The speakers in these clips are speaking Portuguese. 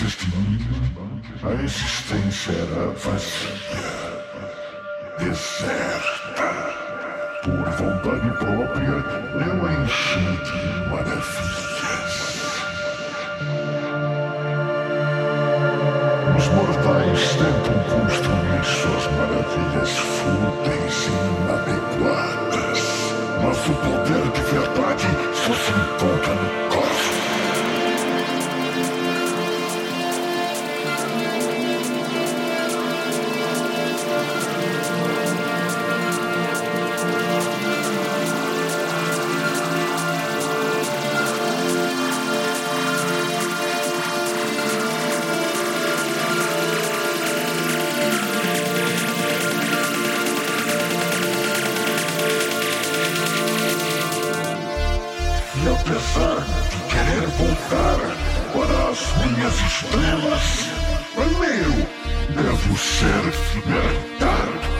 Mim, a existência era vazia, deserta. Por vontade própria, eu enchi de maravilhas. E apesar de querer voltar para as minhas estrelas, primeiro devo ser libertado.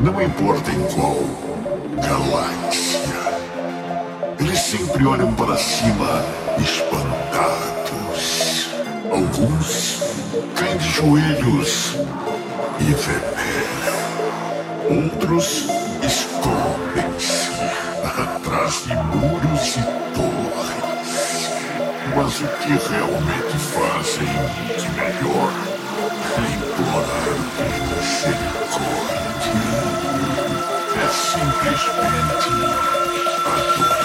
não importa em qual galáxia, eles sempre olham para cima espantados. Alguns caem de joelhos e veneram. Outros escondem-se atrás de muros e torres. Mas o que realmente fazem de melhor Thank you.